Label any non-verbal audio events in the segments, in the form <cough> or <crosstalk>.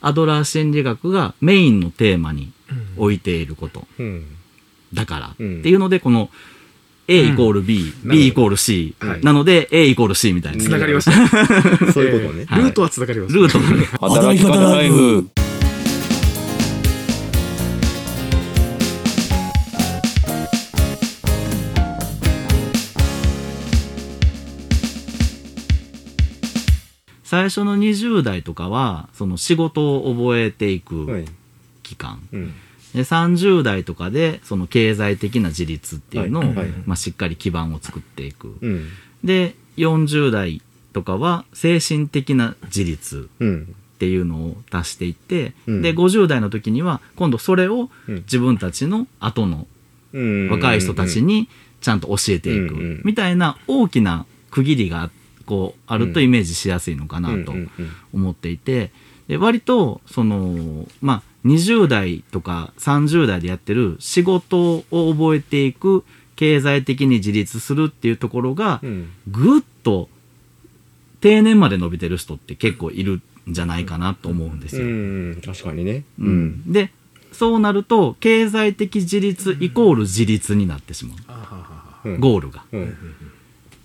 アドラー心理学がメインのテーマに置いていること。うん。だから、うんっていうのでこの A イコール B、うん。B イコール C、はい。なので A イコール C みたいな、つながりました。<laughs> そういうことね。はい。ルートはつながりました。ルート働き方ライフ最初の20代とかはその仕事を覚えていくはい。期間、うん。で30代とかでその経済的な自立っていうのを、はいはいまあ、しっかり基盤を作っていく、うん。で40代とかは精神的な自立うん。っていうのを足していって、うんで50代の時には今度それをうん自分たちの後のうん。若い人たちにちゃんと教えていくみたいな大きな区切りがこうあるとイメージしやすいのかなと思っていてで割とそのまあ20代とか30代でやってる仕事を覚えていく経済的に自立するっていうところがうん。ぐっと定年まで伸びてる人って結構いるんじゃないかなと思うんですうよ。ん。確かにね。うん。でそうなると経済的自立イコール自立になってしまうゴールが。うん。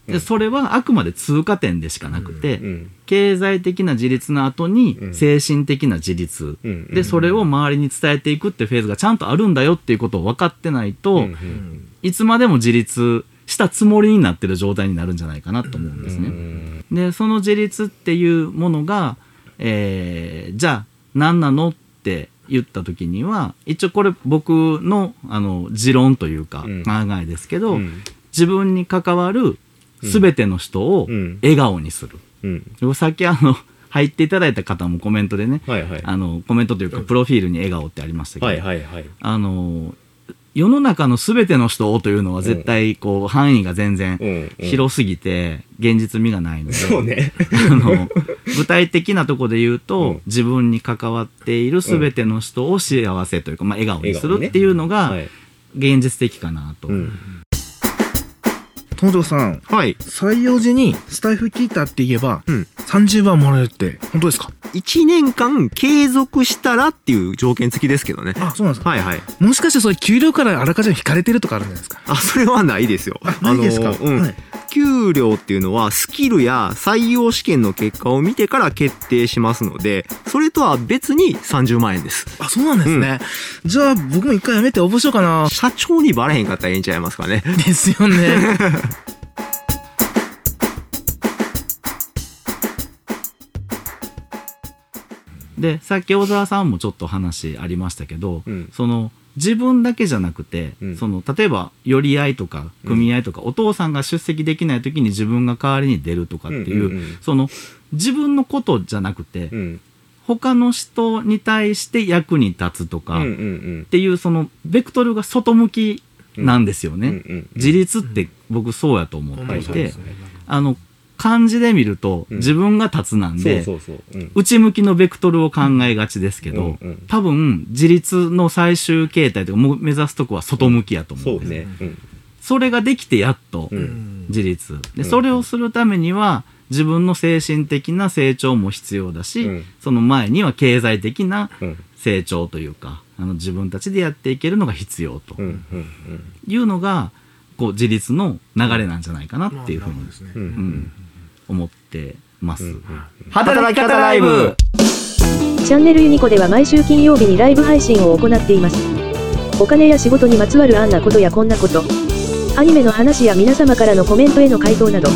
でそれはあくまで通過点でしかなくて、うん。経済的な自立の後にうん精神的な自立、うん。でそれを周りに伝えていくってフェーズがちゃんとあるんだよっていうことを分かってないと、うんいつまでも自立したつもりになってる状態になるんじゃないかなと思うんですうね。ん。でその自立っていうものが、えーじゃあ何なのって言った時には一応これ僕のあの持論というかうん考えですけど、うん自分に関わる全ての人をうん笑顔にする。うん。さっきあの <laughs> 入っていただいた方もコメントでね、はいはい。あのコメントというかプロフィールに笑顔ってありましたけど、はいはいはい。あの世の中の全ての人をというのは絶対こう範囲が全然広すぎて現実味がないので。<laughs> あの具体的なところで言うと、うん自分に関わっている全ての人を幸せというか、まあ、笑顔にするっていうのがはい。現実的かなと。うん。東條さん、はい採用時にスタイフ聞いたって言えば、うん30万もらえるって、本当ですか？1年間継続したらっていう条件付きですけどねあ、そうなんですか。はいはいもしかしてそれ給料からあらかじめ引かれてるとかあるんじゃないですか？あそれはないですよあ、ないですか？うんはい。給料っていうのはスキルや採用試験の結果を見てから決定しますのでそれとは別に30万円ですあ、そうなんですね。じゃあ、僕も一回やめて応募しようかな。社長にバレへんかったらええんちゃいますかね <laughs> ですよね。<laughs> でさっき小沢さんもちょっと話ありましたけど、うんその自分だけじゃなくて、うん。その例えば寄り合いとか組合とか、お父さんが出席できない時に自分が代わりに出るとかっていう,、うんうんうん。その自分のことじゃなくて、うん。他の人に対して役に立つとか、うんうっん。ていうそのベクトルが外向きなんですよね。うんうんうん自立って僕そうやと思っていて、あの漢字で見るとうん。自分が立つなんで。内向きのベクトルを考えがちですけど、うんうん。多分自立の最終形態というか目指すとこは外向きやと思うんです、それができてやっとうん。自立、でうん。それをするためには自分の精神的な成長も必要だし、うん。その前には経済的なうん。成長というかあの自分たちでやっていけるのが必要と。いうのがこう自立の流れなんじゃないかなっていうふうに。ですね。うん。思ってます。うん働き方ライブチャンネルユニコでは毎週金曜日にライブ配信を行っています。お金や仕事にまつわるあんなことやこんなこと、アニメの話や皆様からのコメントへの回答など、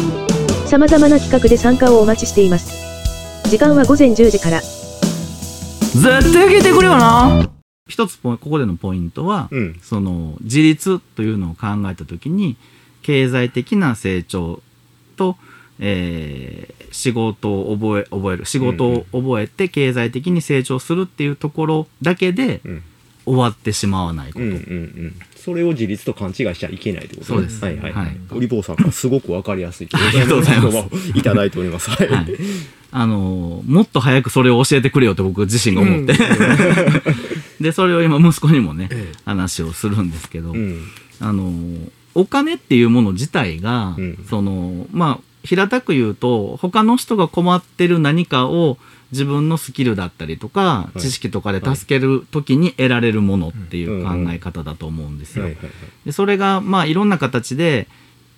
様々な企画で参加をお待ちしています。時間は午前10時から。絶対聞いてくれよな一つここでのポイントは、うん。その自立というのを考えた時に経済的な成長と、えー仕事を覚え覚える仕事を覚えて経済的に成長するっていうところだけでうん。終わってしまわないこと、うん。うん。うん。それを自立と勘違いしちゃいけないってことねそうですはいはい。はいオリボーさんからすごくわかりやすい。<laughs> ありがとうございますいただいております。はい。はいあのーもっと早くそれを教えてくれよって僕自身が思って、<laughs> でそれを今息子にもね、ええ話をするんですけど、うん。あのお金っていうもの自体が、うんそのまあ平たく言うと他の人が困ってる何かを自分のスキルだったりとか、い。知識とかで助ける時に得られるものっていう考え方だと思うんですよ。でそれがまあいろんな形で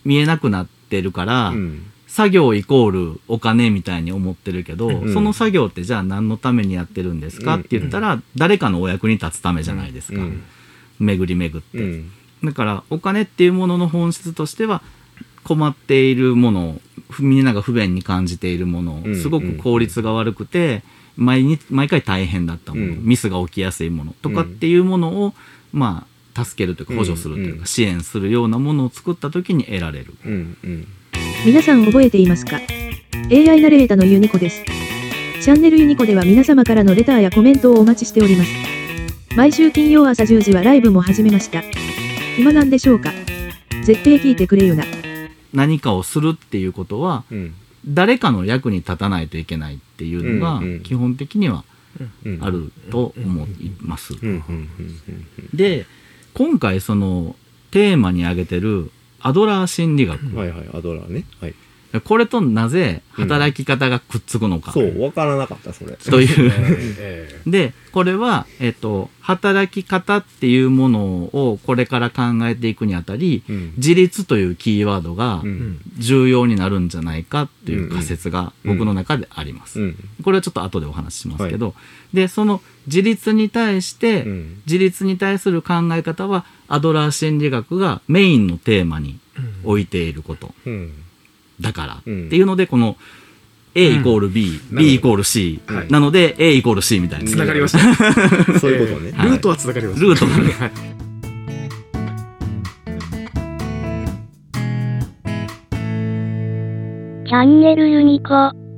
見えなくなってるから、うん。作業イコールお金みたいに思ってるけど、うんその作業ってじゃあ何のためにやってるんですか、うん。って言ったら誰かのお役に立つためじゃないですか、うん。巡り巡って、うん。だからお金っていうものの本質としては困っているものふみんなが不便に感じているものうんすごく効率が悪くて毎日毎回大変だったもの、うんミスが起きやすいものとかっていうものを、まあ助けるというか補助するというか、うん支援するようなものを作った時に得られる。うんうん皆さん覚えていますか ?AI ナレータのユニコです。チャンネルユニコでは皆様からのレターやコメントをお待ちしております。毎週金曜朝10時はライブも始めました。暇なんでしょうか？絶対聞いてくれよな。何かをするっていうことはうん。誰かの役に立たないといけないっていうのが基本的にはうんあると思います。で今回そのテーマに挙げてるアドラー心理学。うんはいはいアドラーね。はいこれとなぜ働き方がくっつくのか。そうわからなかったそれ。という。え <laughs> でこれは、えっと、働き方っていうものをこれから考えていくにあたりうん。自立というキーワードがうん。重要になるんじゃないかっていう仮説がうん。僕の中であります。うん。これはちょっと後でお話ししますけど、でその自立に対して、うん。自立に対する考え方はアドラー心理学がメインのテーマに置いていること。うんだから、うん。っていうのでこの A イコール B、うん B イコール C、はい。なので A イコール C みたいな、つながりました。<laughs> そういうことね。えールートはつながりました。ルートがね。はい。チャンネルユニコ。